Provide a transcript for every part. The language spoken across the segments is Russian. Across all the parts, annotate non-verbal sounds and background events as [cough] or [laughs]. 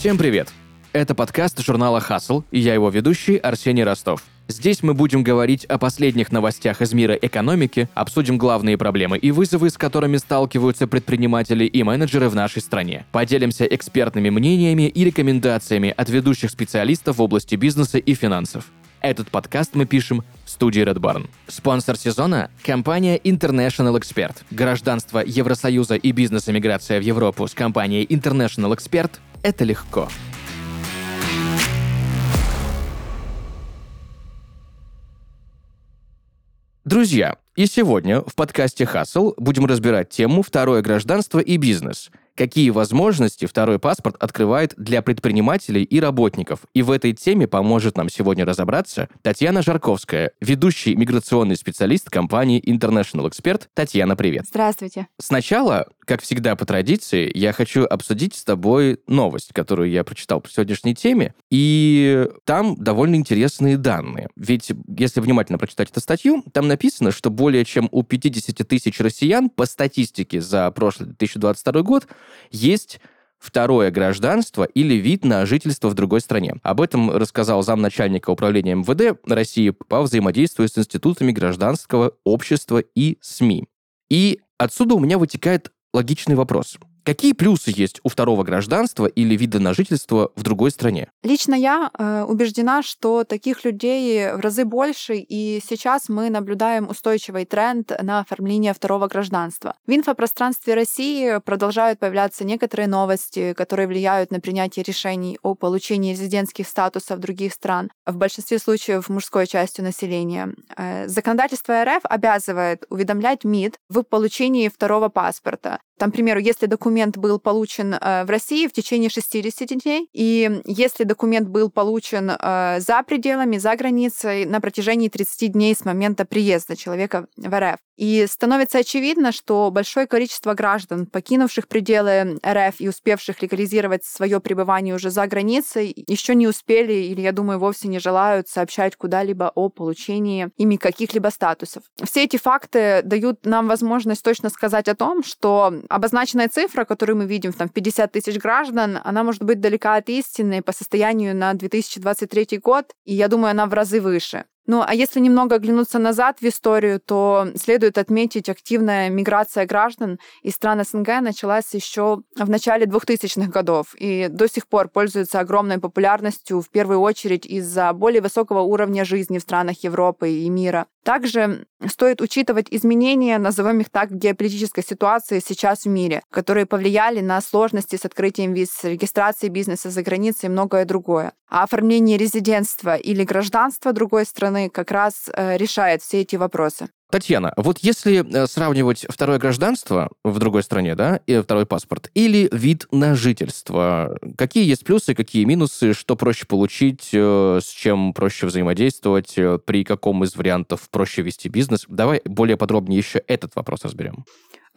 Всем привет! Это подкаст журнала «Хасл» и я его ведущий Арсений Ростов. Здесь мы будем говорить о последних новостях из мира экономики, обсудим главные проблемы и вызовы, с которыми сталкиваются предприниматели и менеджеры в нашей стране. Поделимся экспертными мнениями и рекомендациями от ведущих специалистов в области бизнеса и финансов. Этот подкаст мы пишем в студии Red Barn. Спонсор сезона – компания International Expert. Гражданство Евросоюза и бизнес-эмиграция в Европу с компанией International Expert – это легко. Друзья, и сегодня в подкасте «Хасл» будем разбирать тему «Второе гражданство и бизнес», какие возможности второй паспорт открывает для предпринимателей и работников. И в этой теме поможет нам сегодня разобраться Татьяна Жарковская, ведущий миграционный специалист компании International Expert. Татьяна, привет. Здравствуйте. Сначала, как всегда по традиции, я хочу обсудить с тобой новость, которую я прочитал по сегодняшней теме. И там довольно интересные данные. Ведь если внимательно прочитать эту статью, там написано, что более чем у 50 тысяч россиян по статистике за прошлый 2022 год есть второе гражданство или вид на жительство в другой стране. Об этом рассказал замначальника управления МВД России по взаимодействию с институтами гражданского общества и СМИ. И отсюда у меня вытекает логичный вопрос. Какие плюсы есть у второго гражданства или вида на жительство в другой стране? Лично я э, убеждена, что таких людей в разы больше, и сейчас мы наблюдаем устойчивый тренд на оформление второго гражданства. В инфопространстве России продолжают появляться некоторые новости, которые влияют на принятие решений о получении резидентских статусов других стран, в большинстве случаев мужской частью населения. Э, законодательство РФ обязывает уведомлять МИД в получении второго паспорта. Там, к примеру, если документ был получен э, в России в течение 60 дней, и если документ был получен э, за пределами, за границей на протяжении 30 дней с момента приезда человека в РФ. И становится очевидно, что большое количество граждан, покинувших пределы РФ и успевших легализировать свое пребывание уже за границей, еще не успели или, я думаю, вовсе не желают сообщать куда-либо о получении ими каких-либо статусов. Все эти факты дают нам возможность точно сказать о том, что обозначенная цифра, которую мы видим, там, 50 тысяч граждан, она может быть далека от истины по состоянию на 2023 год, и я думаю, она в разы выше. Ну, а если немного оглянуться назад в историю, то следует отметить активная миграция граждан из стран СНГ началась еще в начале 2000-х годов и до сих пор пользуется огромной популярностью, в первую очередь из-за более высокого уровня жизни в странах Европы и мира. Также стоит учитывать изменения, назовем их так, геополитической ситуации сейчас в мире, которые повлияли на сложности с открытием виз, регистрацией бизнеса за границей и многое другое. А оформление резидентства или гражданства другой страны как раз э, решает все эти вопросы. Татьяна, вот если э, сравнивать второе гражданство в другой стране, да, и второй паспорт, или вид на жительство, какие есть плюсы, какие минусы, что проще получить, э, с чем проще взаимодействовать, при каком из вариантов проще вести бизнес? Давай более подробнее еще этот вопрос разберем.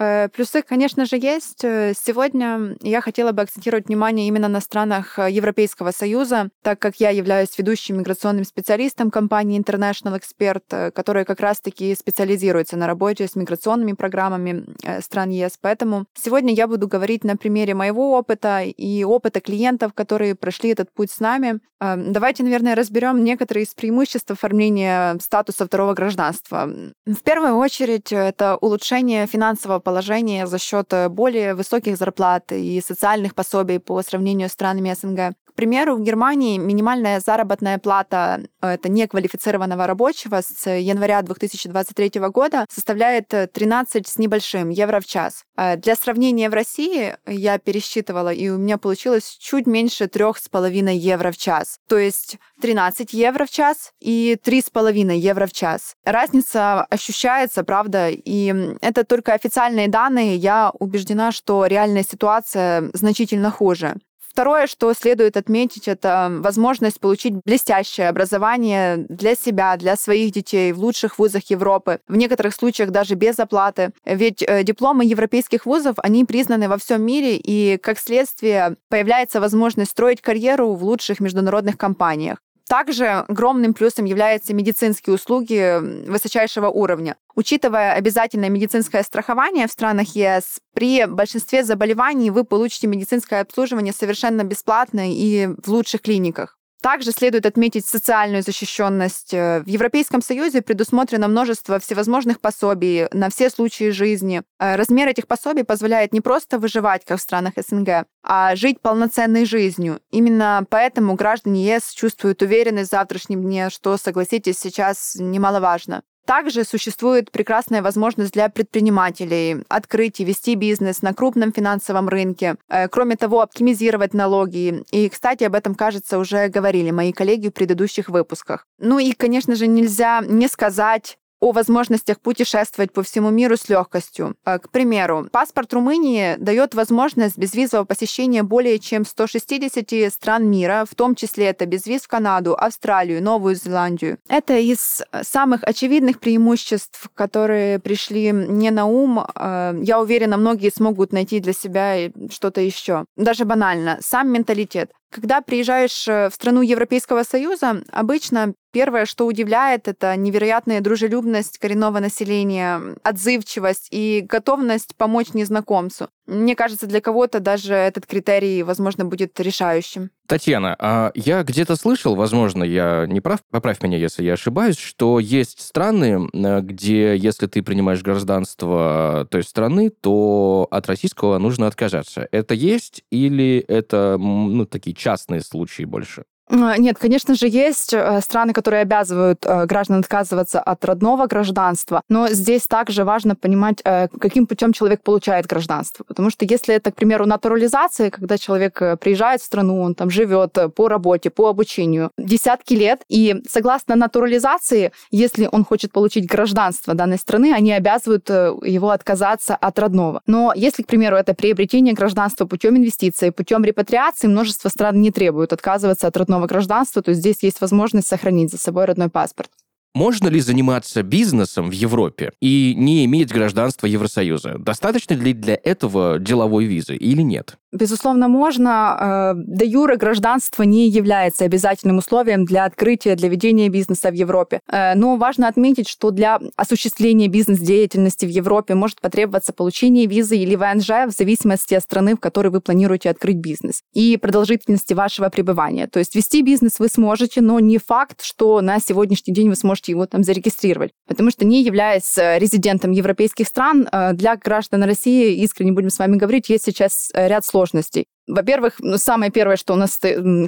Э, плюсы, конечно же, есть. Э, сегодня я хотела бы акцентировать внимание именно на странах э, Европейского Союза, так как я являюсь ведущим миграционным специалистом компании International Expert, которая как раз-таки специализируется на работе с миграционными программами стран ЕС. Поэтому сегодня я буду говорить на примере моего опыта и опыта клиентов, которые прошли этот путь с нами. Давайте, наверное, разберем некоторые из преимуществ оформления статуса второго гражданства. В первую очередь, это улучшение финансового положение за счет э, более высоких зарплат и социальных пособий по сравнению с странами СНГ. К примеру, в Германии минимальная заработная плата э, это неквалифицированного рабочего с января 2023 года составляет 13 э, с небольшим евро в час. Для сравнения в России я пересчитывала, и у меня получилось чуть меньше 3,5 евро в час. То есть 13 евро в час и 3,5 евро в час. Разница ощущается, правда, и это только официальные данные. Я убеждена, что реальная ситуация значительно хуже. Второе, что следует отметить, это возможность получить блестящее образование для себя, для своих детей в лучших вузах Европы, в некоторых случаях даже без оплаты. Ведь э, дипломы европейских вузов, они признаны во всем мире, и как следствие появляется возможность строить карьеру в лучших международных компаниях. Также огромным плюсом являются медицинские услуги высочайшего уровня. Учитывая обязательное медицинское страхование в странах ЕС, при большинстве заболеваний вы получите медицинское обслуживание совершенно бесплатно и в лучших клиниках. Также следует отметить социальную защищенность. Э, в Европейском Союзе предусмотрено множество всевозможных пособий на все случаи жизни. Э, размер этих пособий позволяет не просто выживать, как в странах СНГ, а жить полноценной жизнью. Именно поэтому граждане ЕС чувствуют уверенность в завтрашнем дне, что, согласитесь, сейчас немаловажно. Также существует прекрасная возможность для предпринимателей открыть и вести бизнес на крупном финансовом рынке. Э, кроме того, оптимизировать налоги. И, кстати, об этом, кажется, уже говорили мои коллеги в предыдущих выпусках. Ну и, конечно же, нельзя не сказать о возможностях путешествовать по всему миру с легкостью. Э, к примеру, паспорт Румынии дает возможность безвизового посещения более чем 160 стран мира, в том числе это безвиз в Канаду, Австралию, Новую Зеландию. Это из самых очевидных преимуществ, которые пришли мне на ум. Э, я уверена, многие смогут найти для себя что-то еще. Даже банально. Сам менталитет. Когда приезжаешь э, в страну Европейского Союза, обычно первое, что удивляет, это невероятная дружелюбность коренного населения, отзывчивость и готовность помочь незнакомцу. Мне кажется, для кого-то даже этот критерий, возможно, будет решающим. Татьяна, а я где-то слышал, возможно, я не прав, поправь меня, если я ошибаюсь, что есть страны, э, где, если ты принимаешь гражданство той страны, то от российского нужно отказаться. Это есть или это, ну, такие частные случаи больше? А, нет, конечно же, есть э, страны, которые обязывают э, граждан отказываться от родного гражданства, но здесь также важно понимать, э, каким путем человек получает гражданство. Потому что если это, к примеру, натурализация, когда человек приезжает в страну, он там живет по работе, по обучению десятки лет, и согласно натурализации, если он хочет получить гражданство данной страны, они обязывают его отказаться от родного. Но если, к примеру, это приобретение гражданства путем инвестиций, путем репатриации, множество стран не требуют отказываться от родного гражданства, то здесь есть возможность сохранить за собой родной паспорт. Можно ли заниматься бизнесом в Европе и не иметь гражданства Евросоюза? Достаточно ли для этого деловой визы или нет? Безусловно, можно. Э, де юре гражданство не является обязательным условием для открытия, для ведения бизнеса в Европе. Э, но важно отметить, что для осуществления бизнес-деятельности в Европе может потребоваться получение визы или ВНЖ в зависимости от страны, в которой вы планируете открыть бизнес, и продолжительности вашего пребывания. То есть вести бизнес вы сможете, но не факт, что на сегодняшний день вы сможете его там зарегистрировать. Потому что не являясь э, резидентом европейских стран, для граждан России, искренне будем с вами говорить, есть сейчас ряд сложностей сложностей. Во-первых, ну, самое первое, что у нас,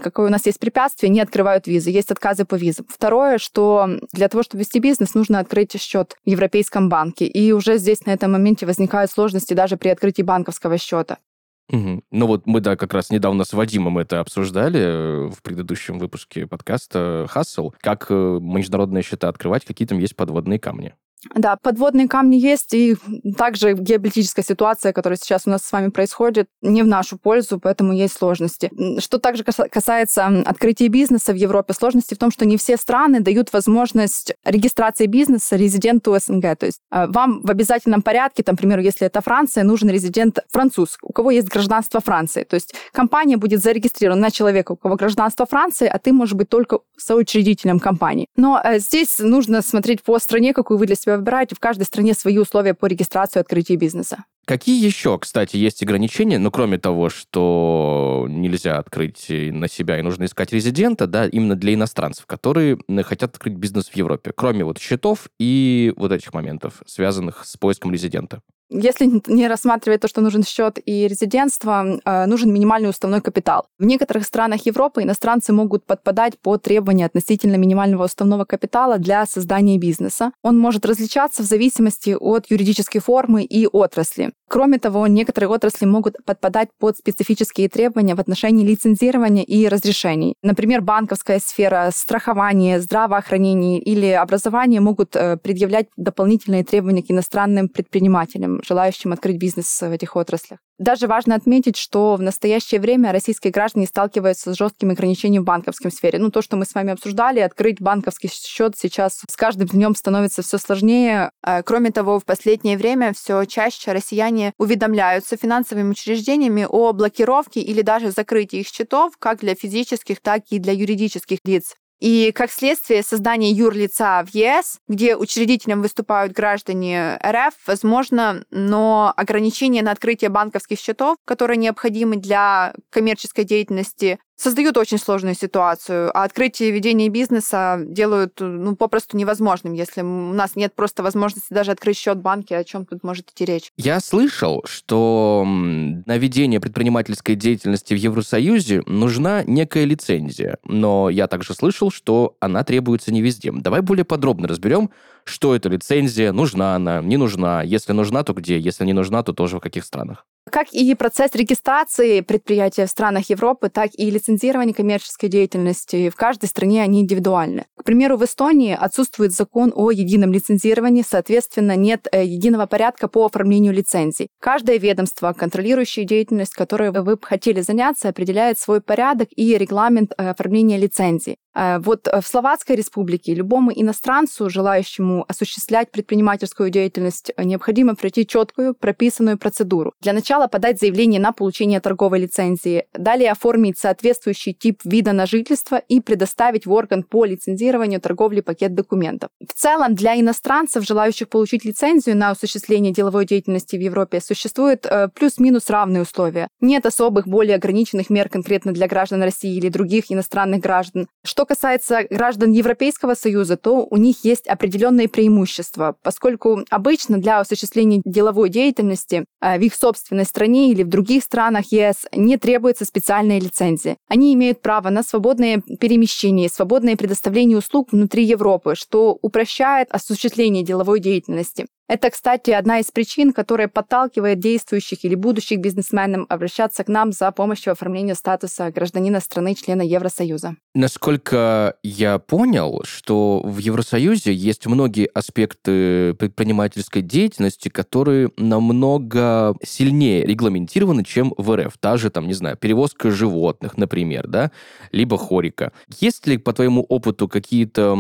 какое у нас есть препятствие, не открывают визы, есть отказы по визам. Второе, что для того, чтобы вести бизнес, нужно открыть счет в Европейском банке. И уже здесь на этом моменте возникают сложности даже при открытии банковского счета. Угу. Ну вот мы, да, как раз недавно с Вадимом это обсуждали э, в предыдущем выпуске подкаста «Хассел», как э, международные счета открывать, какие там есть подводные камни. Да, подводные камни есть, и также геополитическая ситуация, которая сейчас у нас с вами происходит, не в нашу пользу, поэтому есть сложности. Что также касается открытия бизнеса в Европе, сложности в том, что не все страны дают возможность регистрации бизнеса резиденту СНГ. То есть а, вам в обязательном порядке, там, к примеру, если это Франция, нужен резидент француз, у кого есть гражданство Франции. То есть компания будет зарегистрирована на человека, у кого гражданство Франции, а ты можешь быть только соучредителем компании. Но э, здесь нужно смотреть по стране, какую вы для себя выбираете. В каждой стране свои условия по регистрации и открытию бизнеса. Какие еще, кстати, есть ограничения, ну, кроме того, что нельзя открыть на себя и нужно искать резидента, да, именно для иностранцев, которые хотят открыть бизнес в Европе, кроме вот счетов и вот этих моментов, связанных с поиском резидента? Если не рассматривать то, что нужен счет и резидентство, э, нужен минимальный уставной капитал. В некоторых странах Европы иностранцы могут подпадать под требования относительно минимального уставного капитала для создания бизнеса. Он может различаться в зависимости от юридической формы и отрасли. Кроме того, некоторые отрасли могут подпадать под специфические требования в отношении лицензирования и разрешений. Например, банковская сфера, страхование, здравоохранение или образование могут э, предъявлять дополнительные требования к иностранным предпринимателям желающим открыть бизнес в этих отраслях. Даже важно отметить, что в настоящее время российские граждане сталкиваются с жесткими ограничениями в банковской сфере. Ну, то, что мы с вами обсуждали, открыть банковский счет сейчас с каждым днем становится все сложнее. А, кроме того, в последнее время все чаще россияне уведомляются финансовыми учреждениями о блокировке или даже закрытии их счетов как для физических, так и для юридических лиц. И, как следствие, создание юрлица в ЕС, где учредителем выступают граждане РФ, возможно, но ограничения на открытие банковских счетов, которые необходимы для коммерческой деятельности, создают очень сложную ситуацию, а открытие и ведение бизнеса делают ну, попросту невозможным, если у нас нет просто возможности даже открыть счет в банке, о чем тут может идти речь. Я слышал, что на ведение предпринимательской деятельности в Евросоюзе нужна некая лицензия, но я также слышал, что она требуется не везде. Давай более подробно разберем, что эта лицензия, нужна она, не нужна, если нужна, то где, если не нужна, то тоже в каких странах. Как и процесс регистрации предприятия в странах Европы, так и лицензирование коммерческой деятельности в каждой стране они индивидуальны. К примеру, в Эстонии отсутствует закон о едином лицензировании, соответственно, нет э, единого порядка по оформлению лицензий. Каждое ведомство, контролирующее деятельность, которой вы бы хотели заняться, определяет свой порядок и регламент э, оформления лицензий. Э, вот в Словацкой республике любому иностранцу, желающему осуществлять предпринимательскую деятельность, необходимо пройти четкую прописанную процедуру. Для начала Сначала подать заявление на получение торговой лицензии, далее оформить соответствующий тип вида на жительство и предоставить в орган по лицензированию торговли пакет документов. В целом, для иностранцев, желающих получить лицензию на осуществление деловой деятельности в Европе, существуют э, плюс-минус равные условия. Нет особых более ограниченных мер конкретно для граждан России или других иностранных граждан. Что касается граждан Европейского Союза, то у них есть определенные преимущества, поскольку обычно для осуществления деловой деятельности э, в их собственной собственной стране или в других странах ЕС не требуется специальная лицензия. Они имеют право на свободное перемещение, свободное предоставление услуг внутри Европы, что упрощает осуществление деловой деятельности. Это, кстати, одна из причин, которая подталкивает действующих или будущих бизнесменов обращаться к нам за помощью в оформлении статуса гражданина страны-члена Евросоюза. Насколько я понял, что в Евросоюзе есть многие аспекты предпринимательской деятельности, которые намного сильнее регламентированы, чем в РФ. Та же, там, не знаю, перевозка животных, например, да, либо хорика. Есть ли, по твоему опыту, какие-то,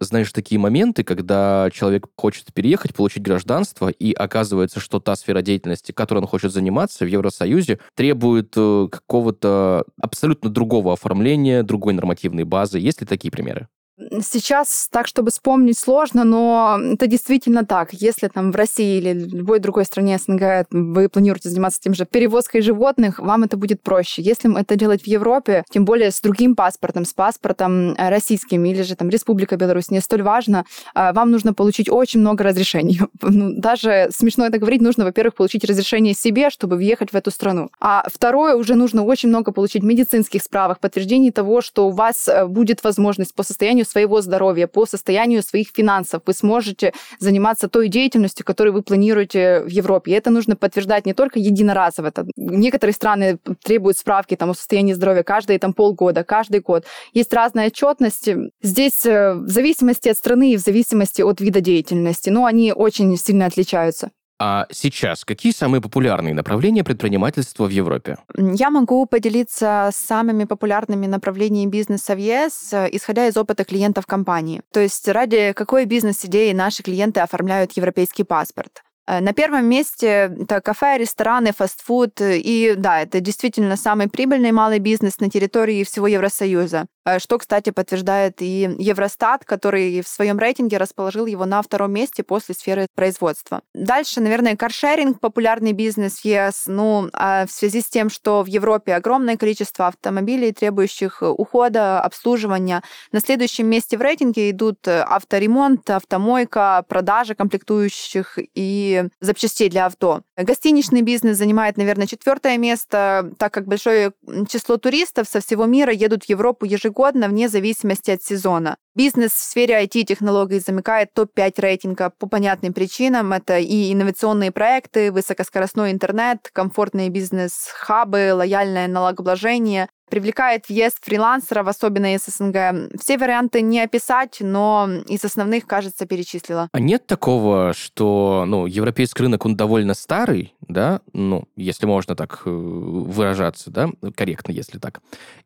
знаешь, такие моменты, когда человек хочет переехать, получить гражданство, и оказывается, что та сфера деятельности, которой он хочет заниматься в Евросоюзе, требует э, какого-то абсолютно другого оформления, другой нормативной базы. Есть ли такие примеры? Сейчас так, чтобы вспомнить, сложно, но это действительно так. Если там в России или любой другой стране СНГ вы планируете заниматься тем же перевозкой животных, вам это будет проще. Если это делать в Европе, тем более с другим паспортом, с паспортом э, российским или же там Республика Беларусь, не столь важно, э, вам нужно получить очень много разрешений. [laughs] Ну, даже смешно это говорить, нужно, во-первых, получить разрешение себе, чтобы въехать в эту страну. А второе, уже нужно очень много получить медицинских справок, подтверждений того, что у вас э, будет возможность по состоянию своего здоровья, по состоянию своих финансов вы сможете заниматься той деятельностью, которую вы планируете в Европе. И это нужно подтверждать не только единоразово. Это, некоторые страны требуют справки там, о состоянии здоровья каждые там, полгода, каждый год. Есть разная отчетность. Здесь э, в зависимости от страны и в зависимости от вида деятельности, но они очень сильно отличаются. А сейчас какие самые популярные направления предпринимательства в Европе? Я могу поделиться самыми популярными направлениями бизнеса в ЕС, исходя из опыта клиентов компании. То есть ради какой бизнес-идеи наши клиенты оформляют европейский паспорт. Э, на первом месте это кафе, рестораны, фастфуд. И да, это действительно самый прибыльный малый бизнес на территории всего Евросоюза. Э, что, кстати, подтверждает и Евростат, который в своем рейтинге расположил его на втором месте после сферы производства. Дальше, наверное, каршеринг, популярный бизнес ЕС. Ну, а в связи с тем, что в Европе огромное количество автомобилей, требующих ухода, обслуживания. На следующем месте в рейтинге идут авторемонт, автомойка, продажа комплектующих и запчастей для авто. Гостиничный бизнес занимает, наверное, четвертое место, так как большое число туристов со всего мира едут в Европу ежегодно вне зависимости от сезона. Бизнес в сфере IT-технологий замыкает топ-5 рейтинга по понятным причинам. Это и инновационные проекты, высокоскоростной интернет, комфортные бизнес-хабы, лояльное налогообложение, привлекает въезд фрилансеров, особенно из СНГ. Все варианты не описать, но из основных, кажется, перечислила. А нет такого, что ну, европейский рынок, он довольно старый, да, ну, если можно так э, выражаться, да, корректно, если так,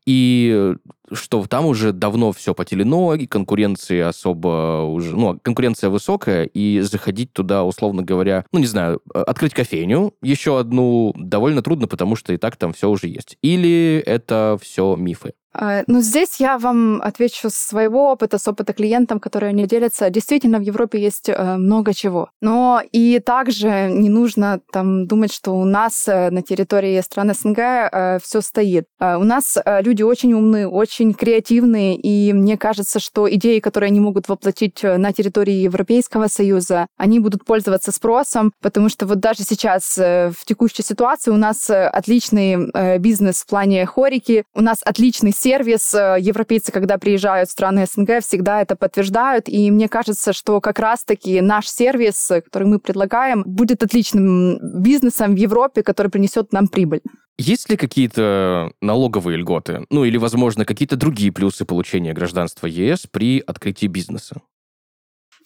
и что там уже давно все потелено, и конкуренции особо уже, ну, конкуренция высокая, и заходить туда, условно говоря, ну, не знаю, открыть кофейню, еще одну, довольно трудно, потому что и так там все уже есть. Или это все мифы? А, ну, здесь я вам отвечу с своего опыта, с опыта клиентов, которые они делятся. Действительно, в Европе есть э, много чего. Но и также не нужно там думать, что у нас э, на территории стран СНГ э, все стоит. У нас люди очень умные, очень креативные, и мне кажется, что идеи, которые они могут воплотить на территории Европейского Союза, они будут пользоваться спросом, потому что вот даже сейчас в текущей ситуации у нас отличный бизнес в плане хорики, у нас отличный сервис. Э, европейцы, когда приезжают в страны СНГ, всегда это подтверждают. И мне кажется, что как раз-таки наш сервис, который мы предлагаем, будет отличным бизнесом в Европе, который принесет нам прибыль. Есть ли какие-то налоговые льготы? Ну или, возможно, какие-то другие плюсы получения гражданства ЕС при открытии бизнеса?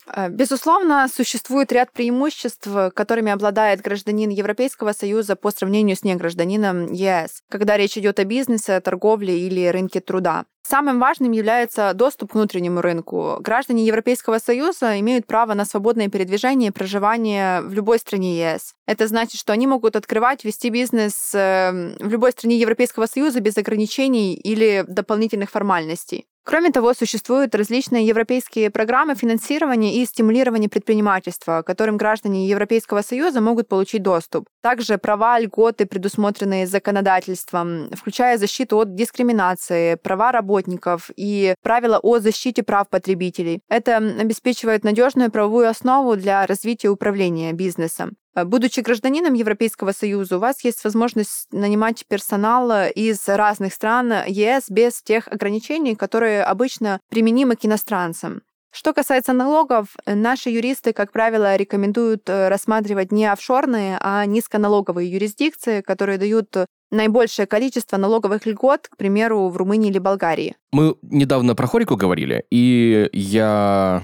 Э, безусловно, существует ряд преимуществ, которыми обладает гражданин Европейского Союза по сравнению с негражданином ЕС, когда речь идет о бизнесе, торговле или рынке труда. Самым важным является доступ к внутреннему рынку. Граждане Европейского Союза имеют право на свободное передвижение и проживание в любой стране ЕС. Это значит, что они могут открывать, вести бизнес эм, в любой стране Европейского Союза без ограничений или дополнительных формальностей. Кроме того, существуют различные европейские программы финансирования и стимулирования предпринимательства, к которым граждане Европейского Союза могут получить доступ. Также права, льготы, предусмотренные законодательством, включая защиту от дискриминации, права работников и правила о защите прав потребителей. Это обеспечивает надежную правовую основу для развития управления бизнесом. Э, будучи гражданином Европейского Союза, у вас есть возможность нанимать персонал из разных стран ЕС без тех ограничений, которые обычно применимы к иностранцам. Что касается налогов, наши юристы, как правило, рекомендуют э, рассматривать не офшорные, а низконалоговые юрисдикции, которые дают наибольшее количество налоговых льгот, к примеру, в Румынии или Болгарии. Мы недавно про хорику говорили, и я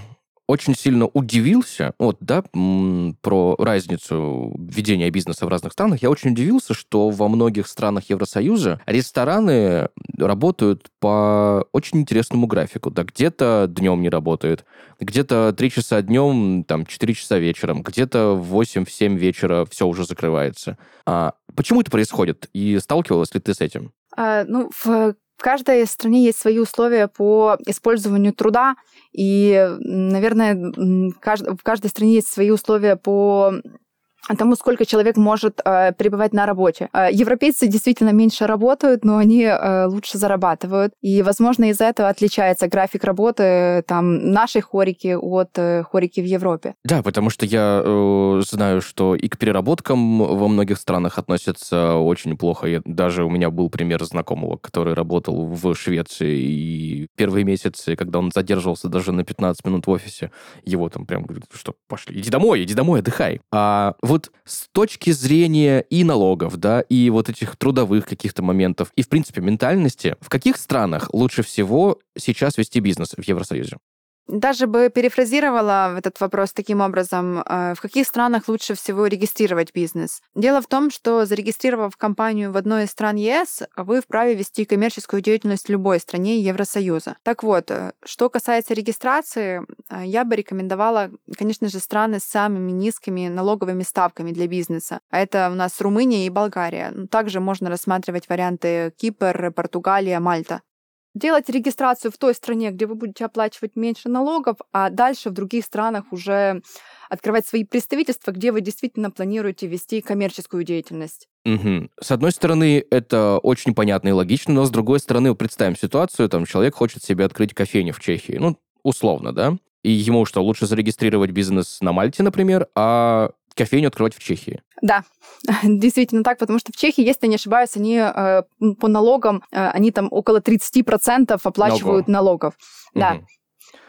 очень сильно удивился, вот, да, про разницу ведения бизнеса в разных странах, я очень удивился, что во многих странах Евросоюза рестораны работают по очень интересному графику. Да, где-то днем не работают, где-то 3 часа днем, там, 4 часа вечером, где-то в 8-7 вечера все уже закрывается. А почему это происходит? И сталкивалась ли ты с этим? А, ну, в в каждой стране есть свои условия по использованию труда, и, наверное, в каждой стране есть свои условия по тому, сколько человек может э, пребывать на работе. Э, европейцы действительно меньше работают, но они э, лучше зарабатывают. И, возможно, из-за этого отличается график работы там, нашей хорики от э, хорики в Европе. Да, потому что я э, знаю, что и к переработкам во многих странах относятся очень плохо. Я, даже у меня был пример знакомого, который работал в Швеции, и первые месяцы, когда он задерживался даже на 15 минут в офисе, его там прям говорят, что пошли, иди домой, иди домой, отдыхай. А вот с точки зрения и налогов, да, и вот этих трудовых каких-то моментов, и, в принципе, ментальности, в каких странах лучше всего сейчас вести бизнес в Евросоюзе? Даже бы перефразировала этот вопрос таким образом, э, в каких странах лучше всего регистрировать бизнес? Дело в том, что зарегистрировав компанию в одной из стран ЕС, вы вправе вести коммерческую деятельность в любой стране Евросоюза. Так вот, э, что касается регистрации, э, я бы рекомендовала, конечно же, страны с самыми низкими налоговыми ставками для бизнеса. А это у нас Румыния и Болгария. Также можно рассматривать варианты Кипр, Португалия, Мальта делать регистрацию в той стране, где вы будете оплачивать меньше налогов, а дальше в других странах уже открывать свои представительства, где вы действительно планируете вести коммерческую деятельность. Угу. С одной стороны, это очень понятно и логично, но с другой стороны, представим ситуацию, там человек хочет себе открыть кофейню в Чехии, ну, условно, да? И ему что, лучше зарегистрировать бизнес на Мальте, например, а кофейню открывать в Чехии. Да, [laughs] действительно так, потому что в Чехии, если не ошибаюсь, они э, по налогам, э, они там около 30% оплачивают Ого. налогов. Да. Угу.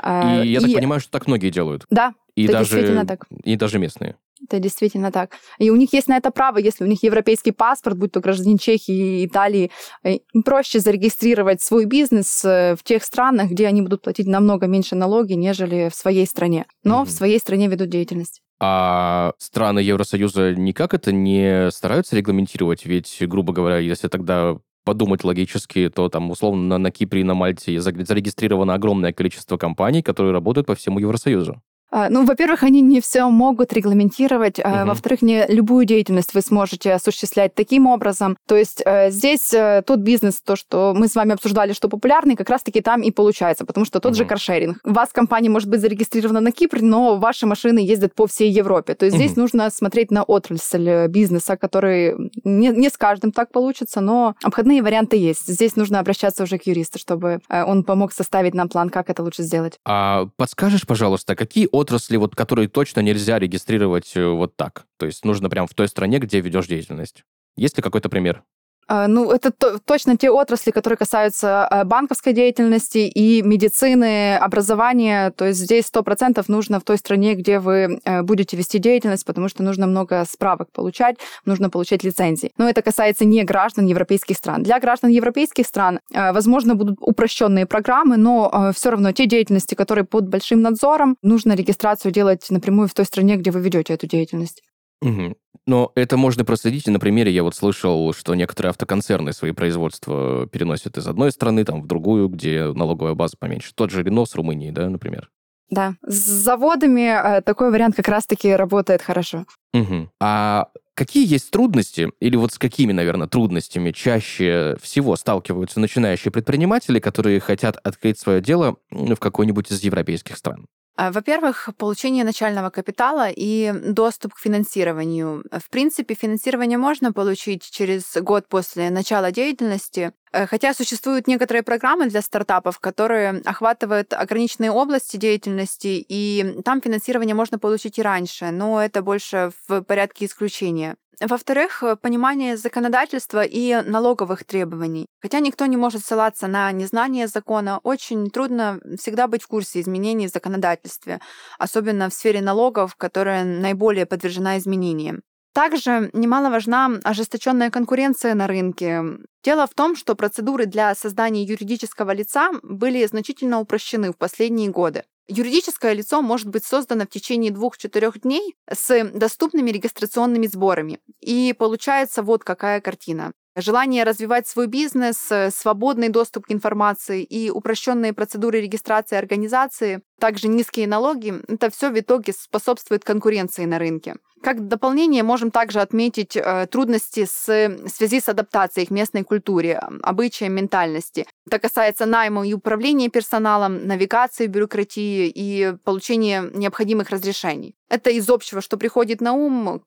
И я и... так понимаю, что так многие делают. Да, и это даже, действительно так. И даже местные. Это действительно так. И у них есть на это право, если у них европейский паспорт, будь то гражданин Чехии, Италии, э, им проще зарегистрировать свой бизнес э, в тех странах, где они будут платить намного меньше налоги, нежели в своей стране. Но mm-hmm. в своей стране ведут деятельность. А страны Евросоюза никак это не стараются регламентировать? Ведь, грубо говоря, если тогда подумать логически, то там условно на, на Кипре и на Мальте зарегистрировано огромное количество компаний, которые работают по всему Евросоюзу. А, ну, во-первых, они не все могут регламентировать. Угу. Во-вторых, не любую деятельность вы сможете осуществлять таким образом. То есть э, здесь э, тот бизнес, то, что мы с вами обсуждали, что популярный, как раз-таки там и получается, потому что тот угу. же каршеринг. У вас компания может быть зарегистрирована на Кипре, но ваши машины ездят по всей Европе. То есть угу. здесь нужно смотреть на отрасль бизнеса, который не, не с каждым так получится, но обходные варианты есть. Здесь нужно обращаться уже к юристу, чтобы он помог составить нам план, как это лучше сделать. А подскажешь, пожалуйста, какие отрасли, вот, которые точно нельзя регистрировать э, вот так? То есть нужно прям в той стране, где ведешь деятельность. Есть ли какой-то пример? А, ну, это то, точно те отрасли, которые касаются а, банковской деятельности и медицины, образования. То есть здесь сто процентов нужно в той стране, где вы э, будете вести деятельность, потому что нужно много справок получать, нужно получать лицензии. Но это касается не граждан европейских стран. Для граждан европейских стран, э, возможно, будут упрощенные программы, но э, все равно те деятельности, которые под большим надзором, нужно регистрацию делать напрямую в той стране, где вы ведете эту деятельность. Угу. Но это можно проследить. И на примере я вот слышал, что некоторые автоконцерны свои производства переносят из одной страны там, в другую, где налоговая база поменьше. Тот же Рено с Румынии, да, например? Да, с заводами э, такой вариант как раз-таки работает хорошо. Угу. А какие есть трудности, или вот с какими, наверное, трудностями чаще всего сталкиваются начинающие предприниматели, которые хотят открыть свое дело в какой-нибудь из европейских стран? А, во-первых, получение начального капитала и доступ к финансированию. В принципе, финансирование можно получить через год после начала деятельности, э, хотя существуют некоторые программы для стартапов, которые охватывают ограниченные области деятельности, и там финансирование можно получить и раньше, но это больше в порядке исключения. Во-вторых, э, понимание законодательства и налоговых требований. Хотя никто не может ссылаться на незнание закона, очень трудно всегда быть в курсе изменений в законодательстве, особенно в сфере налогов, которая наиболее подвержена изменениям. Также немаловажна ожесточенная конкуренция на рынке. Дело в том, что процедуры для создания юридического лица были значительно упрощены в последние годы. Юридическое лицо может быть создано в течение двух-четырех дней с доступными регистрационными сборами. И получается вот какая картина. Желание развивать свой бизнес, свободный доступ к информации и упрощенные процедуры регистрации организации, также низкие налоги, это все в итоге способствует конкуренции на рынке. Как дополнение можем также отметить э, трудности с, в связи с адаптацией к местной культуре, обычаям, ментальности. Это касается найма и управления персоналом, навигации, бюрократии и получения необходимых разрешений. Это из общего, что приходит на ум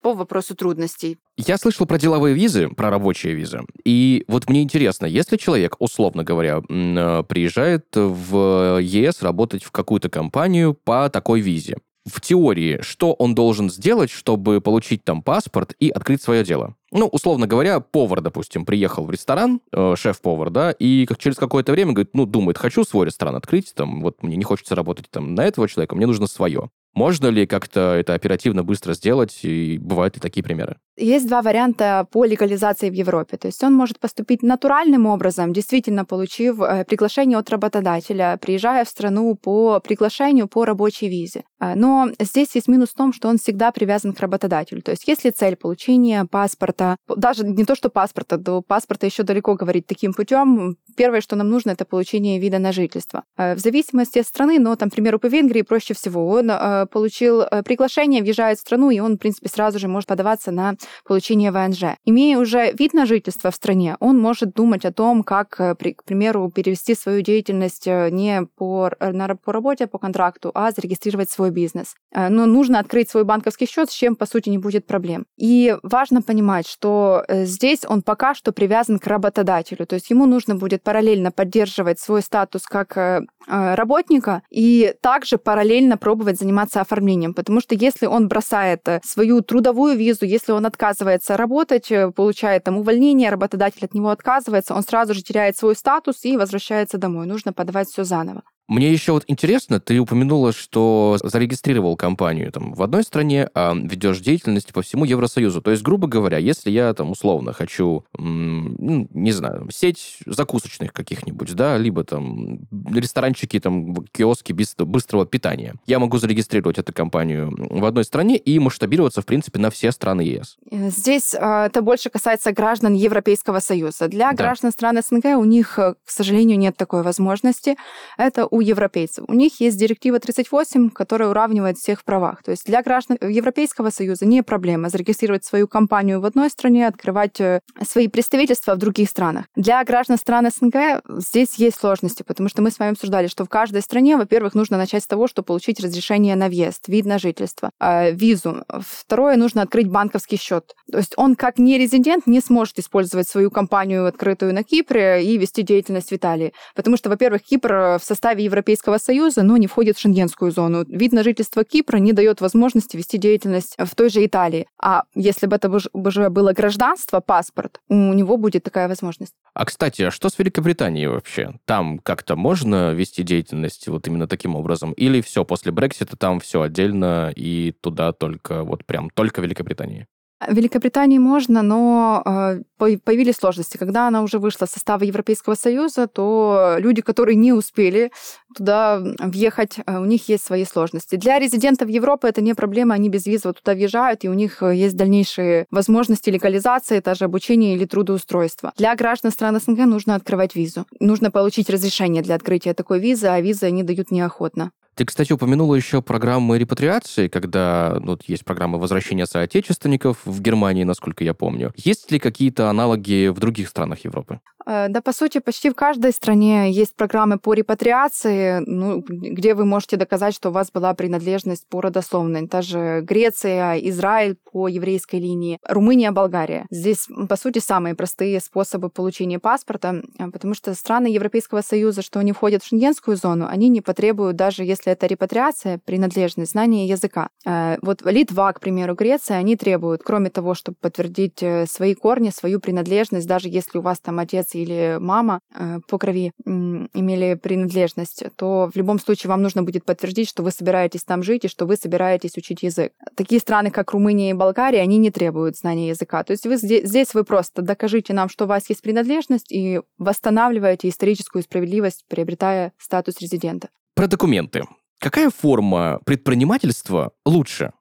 по вопросу трудностей. Я слышал про деловые визы, про рабочие визы. И вот мне интересно, если человек, условно говоря, э, приезжает в ЕС работать в какую-то компанию по такой визе, в теории, что он должен сделать, чтобы получить там паспорт и открыть свое дело? Ну, условно говоря, повар, допустим, приехал в ресторан, э, шеф-повар, да, и как через какое-то время говорит, ну, думает, хочу свой ресторан открыть, там, вот мне не хочется работать там на этого человека, мне нужно свое. Можно ли как-то это оперативно, быстро сделать? И бывают ли такие примеры? Есть два варианта по легализации в Европе. То есть он может поступить натуральным образом, действительно получив э, приглашение от работодателя, приезжая в страну по приглашению по рабочей визе. А, но здесь есть минус в том, что он всегда привязан к работодателю. То есть если цель получения паспорта, даже не то, что паспорта, до паспорта еще далеко говорить таким путем, первое, что нам нужно, это получение вида на жительство. А, в зависимости от страны, но, там, к примеру, по Венгрии проще всего. Он э, получил э, приглашение, въезжает в страну, и он, в принципе, сразу же может подаваться на получения ВНЖ. Имея уже вид на жительство в стране, он может думать о том, как, э, к примеру, перевести свою деятельность э, не по, э, на, по работе, а по контракту, а зарегистрировать свой бизнес. Но нужно открыть свой банковский счет, с чем, по сути, не будет проблем. И важно понимать, что здесь он пока что привязан к работодателю, то есть ему нужно будет параллельно поддерживать свой статус как работника и также параллельно пробовать заниматься оформлением, потому что если он бросает свою трудовую визу, если он отказывается работать, э, получает там увольнение, работодатель от него отказывается, он сразу же теряет свой статус и возвращается домой. Нужно подавать все заново. Мне еще вот интересно, ты упомянула, что зарегистрировал компанию там в одной стране, а ведешь деятельность по всему Евросоюзу. То есть, грубо говоря, если я там условно хочу, не знаю, сеть закусочных каких-нибудь, да, либо там ресторанчики, там киоски быстрого питания, я могу зарегистрировать эту компанию в одной стране и масштабироваться, в принципе, на все страны ЕС. Э, здесь э, это больше касается граждан Европейского Союза. Для да. граждан стран СНГ у них, э, к сожалению, нет такой возможности. Это у европейцев. У них есть директива 38, которая уравнивает всех в правах. То есть для граждан Европейского Союза не проблема зарегистрировать свою компанию в одной стране, открывать э, свои представительства в других странах. Для граждан стран СНГ здесь есть сложности, потому что мы с вами обсуждали, что в каждой стране, во-первых, нужно начать с того, что получить разрешение на въезд, вид на жительство, э, визу. Второе, нужно открыть банковский счет. То есть он как не резидент не сможет использовать свою компанию, открытую на Кипре, и вести деятельность в Италии. Потому что, во-первых, Кипр в составе Европейского Союза, но не входит в шенгенскую зону. Вид на жительство Кипра не дает возможности вести деятельность в той же Италии. А если бы это уже было гражданство, паспорт, у него будет такая возможность. А, кстати, а что с Великобританией вообще? Там как-то можно вести деятельность вот именно таким образом? Или все, после Брексита там все отдельно и туда только, вот прям только Великобритании? В Великобритании можно, но э, появились сложности. Когда она уже вышла из состава Европейского Союза, то люди, которые не успели туда въехать, э, у них есть свои сложности. Для резидентов Европы это не проблема, они без визы туда въезжают, и у них э, есть дальнейшие возможности легализации, даже обучения или трудоустройства. Для граждан стран СНГ нужно открывать визу. Нужно получить разрешение для открытия такой визы, а визы они дают неохотно. Ты, кстати, упомянула еще программы репатриации, когда ну, есть программы возвращения соотечественников в Германии, насколько я помню. Есть ли какие-то аналоги в других странах Европы? Э, да, по сути, почти в каждой стране есть программы по репатриации, ну, где вы можете доказать, что у вас была принадлежность по родословной. Даже Греция, Израиль по еврейской линии, Румыния, Болгария. Здесь, по сути, самые простые способы получения паспорта, э, потому что страны Европейского Союза, что они входят в шенгенскую зону, они не потребуют, даже если это репатриация, принадлежность, знание языка. Э, вот Литва, к примеру, Греция, они требуют, кроме того, чтобы подтвердить свои корни, свою принадлежность, даже если у вас там отец или мама э, по крови имели принадлежность, то в любом случае вам нужно будет подтвердить, что вы собираетесь там жить и что вы собираетесь учить язык. Такие страны, как Румыния и Болгария, они не требуют знания языка. То есть вы здесь, здесь вы просто докажите нам, что у вас есть принадлежность и восстанавливаете историческую справедливость, приобретая статус резидента. Про документы. Какая форма предпринимательства лучше?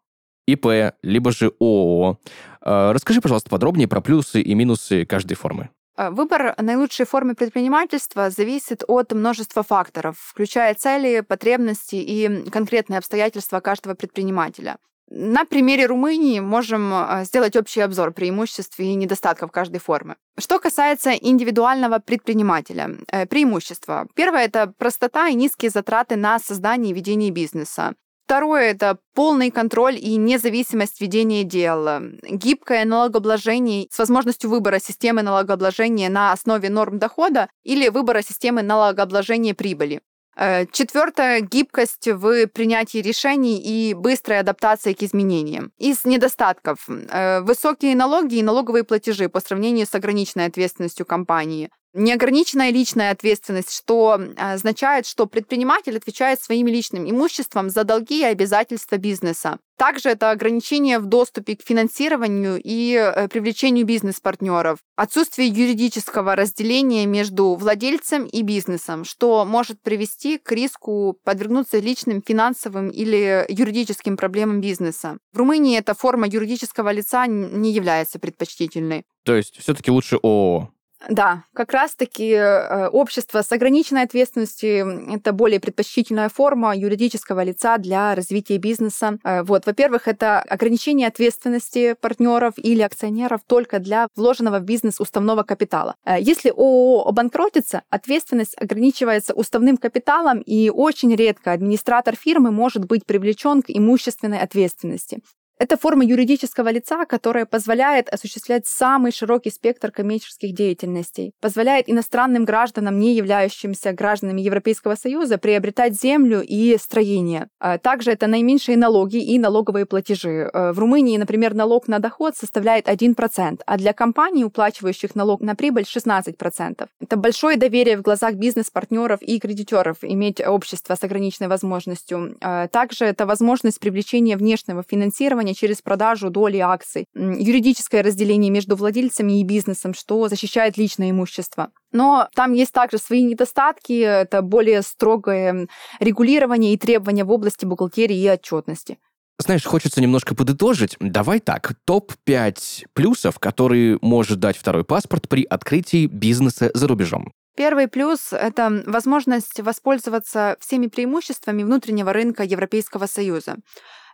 ИП, либо же ООО. Э, расскажи, пожалуйста, подробнее про плюсы и минусы каждой формы. Э, выбор наилучшей формы предпринимательства зависит от множества факторов, включая цели, потребности и конкретные обстоятельства каждого предпринимателя. На примере Румынии можем э, сделать общий обзор преимуществ и недостатков каждой формы. Что касается индивидуального предпринимателя, э, преимущества. Первое – это простота и низкие затраты на создание и ведение бизнеса. Второе – это полный контроль и независимость ведения дел, гибкое налогообложение с возможностью выбора системы налогообложения на основе норм дохода или выбора системы налогообложения прибыли. Э, Четвертое – гибкость в принятии решений и быстрая адаптация к изменениям. Из недостатков э, – высокие налоги и налоговые платежи по сравнению с ограниченной ответственностью компании. Неограниченная личная ответственность, что а, означает, что предприниматель отвечает своим личным имуществом за долги и обязательства бизнеса. Также это ограничение в доступе к финансированию и э, привлечению бизнес-партнеров, отсутствие юридического разделения между владельцем и бизнесом, что может привести к риску подвергнуться личным финансовым или юридическим проблемам бизнеса. В Румынии эта форма юридического лица не является предпочтительной. То есть все-таки лучше ООО? Да, как раз-таки э, общество с ограниченной ответственностью – это более предпочтительная форма юридического лица для развития бизнеса. Э, вот, во-первых, это ограничение ответственности партнеров или акционеров только для вложенного в бизнес уставного капитала. Э, если ООО обанкротится, ответственность ограничивается уставным капиталом, и очень редко администратор фирмы может быть привлечен к имущественной ответственности. Это форма юридического лица, которая позволяет осуществлять самый широкий спектр коммерческих деятельностей, позволяет иностранным гражданам, не являющимся гражданами Европейского Союза, приобретать землю и строение. А также это наименьшие налоги и налоговые платежи. Э, в Румынии, например, налог на доход составляет 1%, а для компаний, уплачивающих налог на прибыль, 16%. Это большое доверие в глазах бизнес-партнеров и кредиторов иметь общество с ограниченной возможностью. Э, также это возможность привлечения внешнего финансирования финансирование через продажу доли акций, юридическое разделение между владельцами и бизнесом, что защищает личное имущество. Но там есть также свои недостатки, это более строгое регулирование и требования в области бухгалтерии и отчетности. Знаешь, хочется немножко подытожить. Давай так, топ-5 плюсов, которые может дать второй паспорт при открытии бизнеса за рубежом. Первый плюс — это возможность воспользоваться всеми преимуществами внутреннего рынка Европейского Союза.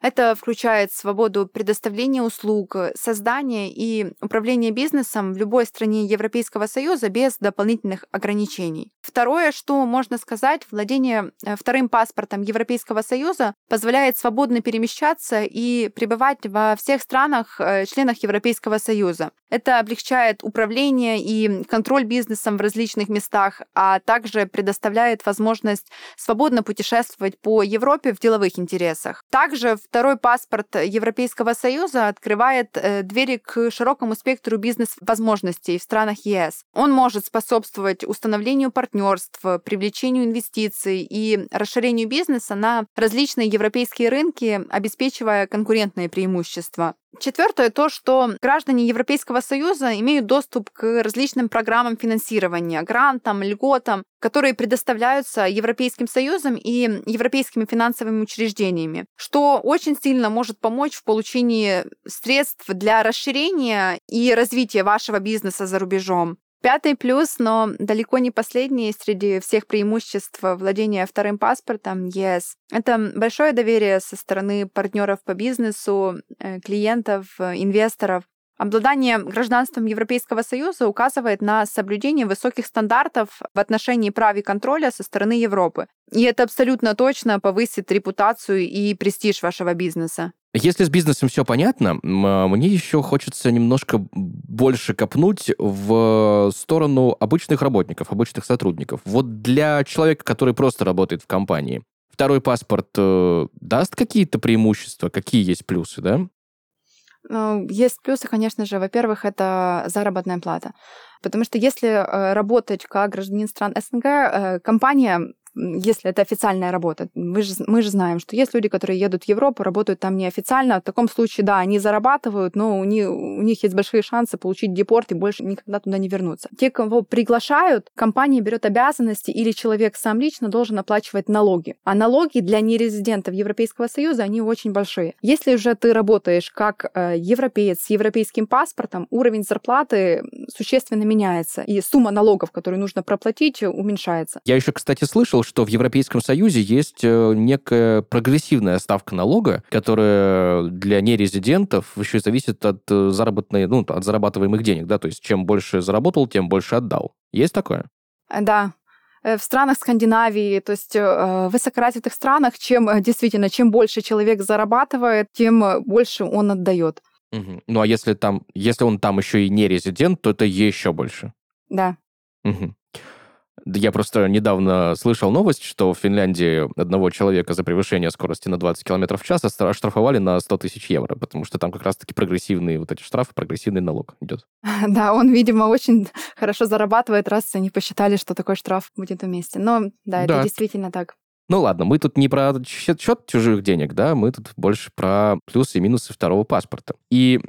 Это включает свободу предоставления услуг, создания и управления бизнесом в любой стране Европейского Союза без дополнительных ограничений. Второе, что можно сказать, владение э, вторым паспортом Европейского Союза позволяет свободно перемещаться и пребывать во всех странах, э, членах Европейского Союза. Это облегчает управление и контроль бизнесом в различных местах, а также предоставляет возможность свободно путешествовать по Европе в деловых интересах. Также второй паспорт Европейского Союза открывает э, двери к широкому спектру бизнес-возможностей в странах ЕС. Он может способствовать установлению партнерств, привлечению инвестиций и расширению бизнеса на различные европейские рынки, обеспечивая конкурентные преимущества. Четвертое то, что граждане Европейского Союза имеют доступ к различным программам финансирования, грантам, льготам, которые предоставляются Европейским Союзом и европейскими финансовыми учреждениями, что очень сильно может помочь в получении средств для расширения и развития вашего бизнеса за рубежом. Пятый плюс, но далеко не последний среди всех преимуществ владения вторым паспортом ЕС. Это большое доверие со стороны партнеров по бизнесу, э, клиентов, инвесторов. Обладание гражданством Европейского Союза указывает на соблюдение высоких стандартов в отношении прав и контроля со стороны Европы. И это абсолютно точно повысит репутацию и престиж вашего бизнеса. Если с бизнесом все понятно, а, мне еще хочется немножко больше копнуть в сторону обычных работников, обычных сотрудников. Вот для человека, который просто работает в компании, второй паспорт э, даст какие-то преимущества? Какие есть плюсы, да? Ну, есть плюсы, конечно же. Во-первых, это заработная плата. Потому что если э, работать как гражданин стран СНГ, э, компания если это официальная работа. Мы же, мы же знаем, что есть люди, которые едут в Европу, работают там неофициально. В таком случае, да, они зарабатывают, но у них, у них есть большие шансы получить депорт и больше никогда туда не вернуться. Те, кого приглашают, компания берет обязанности или человек сам лично должен оплачивать налоги. А налоги для нерезидентов Европейского Союза, они очень большие. Если уже ты работаешь как э, европеец с европейским паспортом, уровень зарплаты существенно меняется, и сумма налогов, которые нужно проплатить, уменьшается. Я еще, кстати, слышал, что в Европейском Союзе есть э, некая прогрессивная ставка налога, которая для нерезидентов еще зависит от э, заработной, ну, от зарабатываемых денег, да, то есть чем больше заработал, тем больше отдал. Есть такое? Да, в странах Скандинавии, то есть в высокоразвитых странах, чем действительно, чем больше человек зарабатывает, тем больше он отдает. Угу. Ну а если там, если он там еще и не резидент, то это еще больше. Да. Угу. Я просто недавно слышал новость, что в Финляндии одного человека за превышение скорости на 20 км в час оштрафовали на 100 тысяч евро, потому что там как раз-таки прогрессивные вот эти штрафы, прогрессивный налог идет. [laughs] Да, он, видимо, очень хорошо зарабатывает, раз они посчитали, что такой штраф будет вместе. Но да, это да. действительно так. Ну ладно, мы тут не про счет чужих денег, да, мы тут больше про плюсы и минусы второго паспорта. И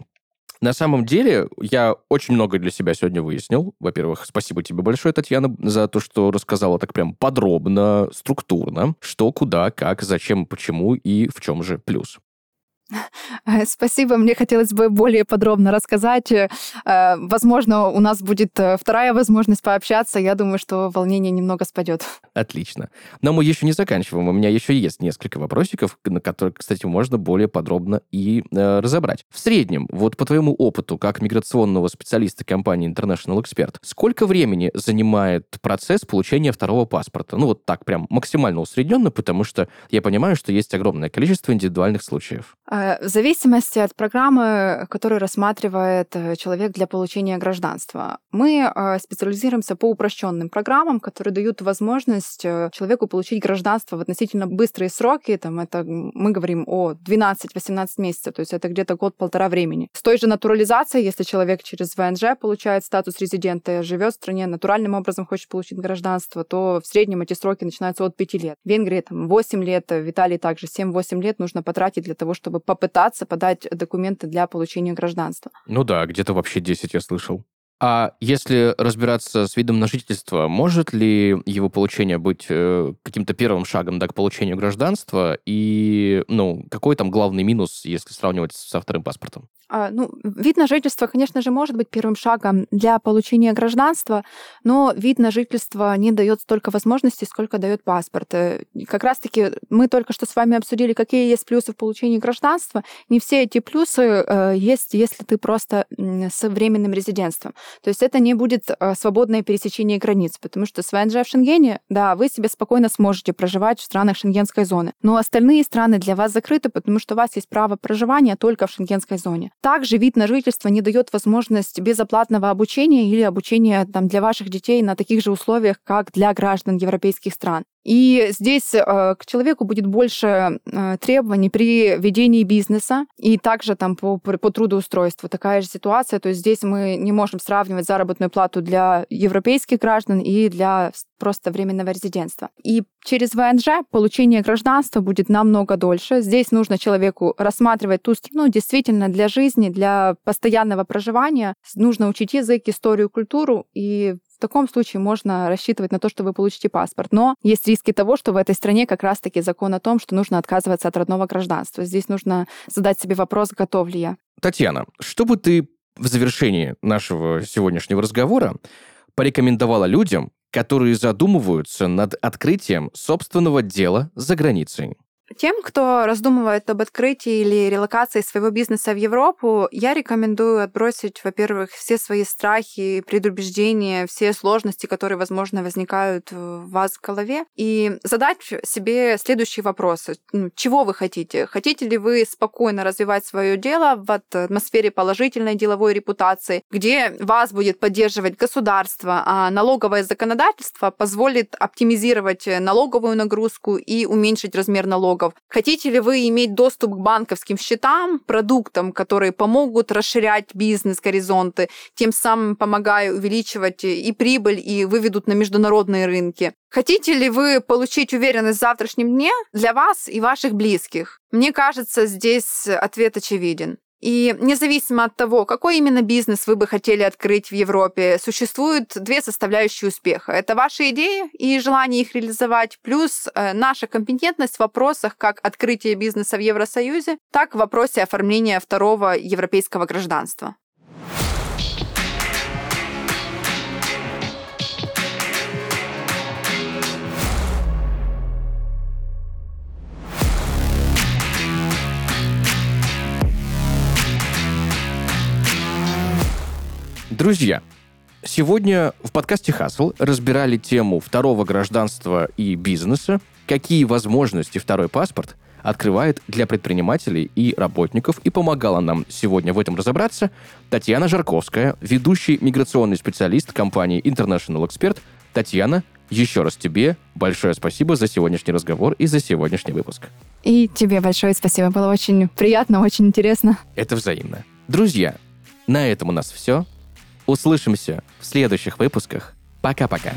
на самом деле, я очень много для себя сегодня выяснил. Во-первых, спасибо тебе большое, Татьяна, за то, что рассказала так прям подробно, структурно, что, куда, как, зачем, почему и в чем же плюс. [laughs] Спасибо, мне хотелось бы более подробно рассказать. Э, возможно, у нас будет э, вторая возможность пообщаться. Я думаю, что волнение немного спадет. Отлично. Но мы еще не заканчиваем. У меня еще есть несколько вопросиков, на которые, кстати, можно более подробно и э, разобрать. В среднем, вот по твоему опыту, как миграционного специалиста компании International Expert, сколько времени занимает процесс получения второго паспорта? Ну, вот так прям максимально усредненно, потому что я понимаю, что есть огромное количество индивидуальных случаев. Э, в зависимости от программы, которую рассматривает э, человек для получения гражданства, мы э, специализируемся по упрощенным программам, которые дают возможность человеку получить гражданство в относительно быстрые сроки. Там это мы говорим о 12-18 месяцев, то есть это где-то год-полтора времени. С той же натурализацией, если человек через ВНЖ получает статус резидента, живет в стране, натуральным образом хочет получить гражданство, то в среднем эти сроки начинаются от 5 лет. В Венгрии там 8 лет, в Италии также 7-8 лет нужно потратить для того, чтобы попытаться подать документы для получения гражданства. Ну да, где-то вообще 10 я слышал. А если разбираться с видом на жительство, может ли его получение быть э, каким-то первым шагом да, к получению гражданства? И ну, какой там главный минус, если сравнивать со вторым паспортом? А, ну, вид на жительство, конечно же, может быть первым шагом для получения гражданства, но вид на жительство не дает столько возможностей, сколько дает паспорт. Э, как раз-таки мы только что с вами обсудили, какие есть плюсы в получении гражданства. Не все эти плюсы э, есть, если ты просто с временным резидентством. То есть это не будет э, свободное пересечение границ, потому что с ВНЖ в Шенгене, да, вы себе спокойно сможете проживать в странах шенгенской зоны. Но остальные страны для вас закрыты, потому что у вас есть право проживания только в шенгенской зоне. Также вид на жительство не дает возможность безоплатного обучения или обучения там, для ваших детей на таких же условиях, как для граждан европейских стран. И здесь э, к человеку будет больше э, требований при ведении бизнеса и также там по, по трудоустройству такая же ситуация. То есть здесь мы не можем сравнивать заработную плату для европейских граждан и для просто временного резидентства. И через ВНЖ получение гражданства будет намного дольше. Здесь нужно человеку рассматривать ту страну действительно для жизни, для постоянного проживания. Нужно учить язык, историю, культуру, и в таком случае можно рассчитывать на то, что вы получите паспорт. Но есть риски того, что в этой стране как раз-таки закон о том, что нужно отказываться от родного гражданства. Здесь нужно задать себе вопрос, готов ли я. Татьяна, что бы ты в завершении нашего сегодняшнего разговора порекомендовала людям, которые задумываются над открытием собственного дела за границей? Тем, кто раздумывает об открытии или релокации своего бизнеса в Европу, я рекомендую отбросить, во-первых, все свои страхи, предубеждения, все сложности, которые, возможно, возникают в вас в голове, и задать себе следующие вопросы. Ну, чего вы хотите? Хотите ли вы спокойно развивать свое дело в атмосфере положительной деловой репутации, где вас будет поддерживать государство, а налоговое законодательство позволит оптимизировать налоговую нагрузку и уменьшить размер налога налогов. Хотите ли вы иметь доступ к банковским счетам, продуктам, которые помогут расширять бизнес-горизонты, тем самым помогая увеличивать и прибыль, и выведут на международные рынки? Хотите ли вы получить уверенность в завтрашнем дне для вас и ваших близких? Мне кажется, здесь ответ очевиден. И независимо от того, какой именно бизнес вы бы хотели открыть в Европе, существуют две составляющие успеха. Это ваши идеи и желание их реализовать, плюс э, наша компетентность в вопросах как открытия бизнеса в Евросоюзе, так в вопросе оформления второго европейского гражданства. Друзья, сегодня в подкасте «Хасл» разбирали тему второго гражданства и бизнеса, какие возможности второй паспорт открывает для предпринимателей и работников, и помогала нам сегодня в этом разобраться Татьяна Жарковская, ведущий миграционный специалист компании International Expert. Татьяна, еще раз тебе большое спасибо за сегодняшний разговор и за сегодняшний выпуск. И тебе большое спасибо. Было очень приятно, очень интересно. Это взаимно. Друзья, на этом у нас все. Услышимся в следующих выпусках. Пока-пока.